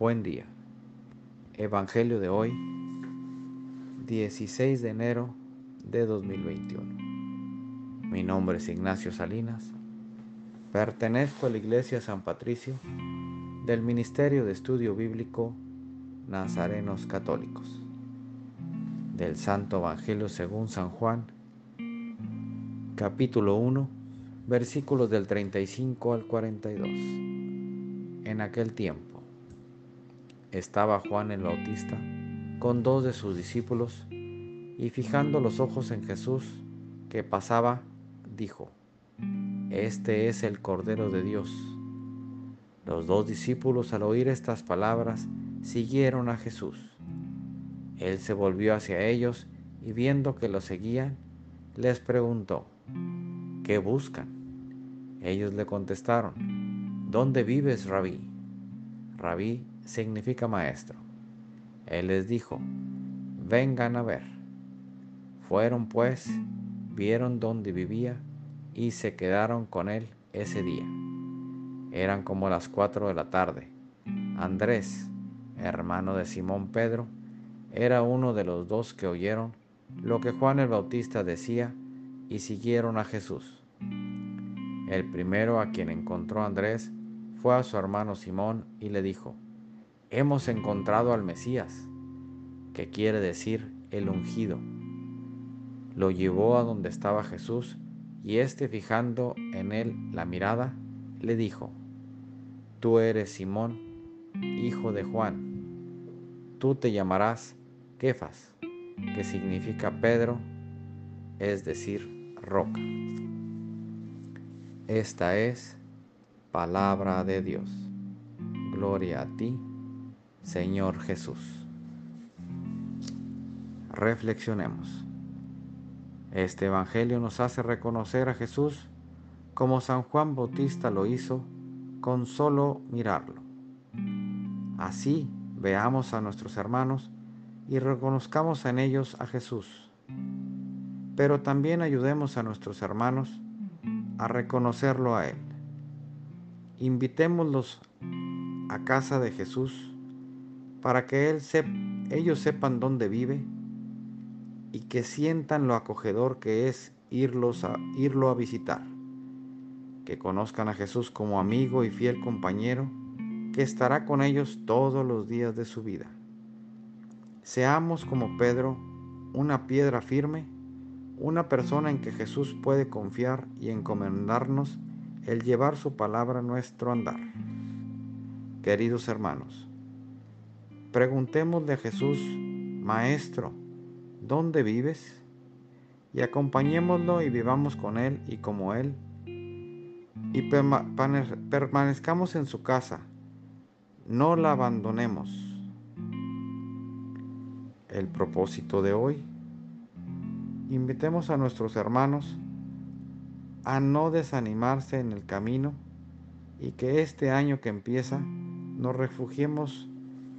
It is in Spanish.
Buen día. Evangelio de hoy, 16 de enero de 2021. Mi nombre es Ignacio Salinas. Pertenezco a la Iglesia San Patricio del Ministerio de Estudio Bíblico Nazarenos Católicos. Del Santo Evangelio según San Juan, capítulo 1, versículos del 35 al 42. En aquel tiempo estaba Juan el Bautista con dos de sus discípulos y fijando los ojos en Jesús que pasaba, dijo, Este es el Cordero de Dios. Los dos discípulos al oír estas palabras siguieron a Jesús. Él se volvió hacia ellos y viendo que lo seguían, les preguntó, ¿qué buscan? Ellos le contestaron, ¿dónde vives, rabí? Rabí significa maestro. Él les dijo, vengan a ver. Fueron pues, vieron dónde vivía y se quedaron con él ese día. Eran como las cuatro de la tarde. Andrés, hermano de Simón Pedro, era uno de los dos que oyeron lo que Juan el Bautista decía y siguieron a Jesús. El primero a quien encontró Andrés fue a su hermano Simón y le dijo, Hemos encontrado al Mesías, que quiere decir el ungido. Lo llevó a donde estaba Jesús y éste fijando en él la mirada, le dijo, Tú eres Simón, hijo de Juan. Tú te llamarás Kefas, que significa Pedro, es decir, roca. Esta es palabra de Dios. Gloria a ti, Señor Jesús. Reflexionemos. Este Evangelio nos hace reconocer a Jesús como San Juan Bautista lo hizo con solo mirarlo. Así veamos a nuestros hermanos y reconozcamos en ellos a Jesús pero también ayudemos a nuestros hermanos a reconocerlo a Él. Invitémoslos a casa de Jesús para que ellos sepan dónde vive y que sientan lo acogedor que es irlos a, irlo a visitar. Que conozcan a Jesús como amigo y fiel compañero que estará con ellos todos los días de su vida. Seamos como Pedro, una piedra firme una persona en que Jesús puede confiar y encomendarnos el llevar su palabra a nuestro andar. Queridos hermanos, preguntémosle a Jesús, Maestro, ¿dónde vives? Y acompañémoslo y vivamos con Él y como Él. Y permanezcamos en su casa, no la abandonemos. El propósito de hoy invitemos a nuestros hermanos a no desanimarse en el camino y que este año que empieza nos refugiemos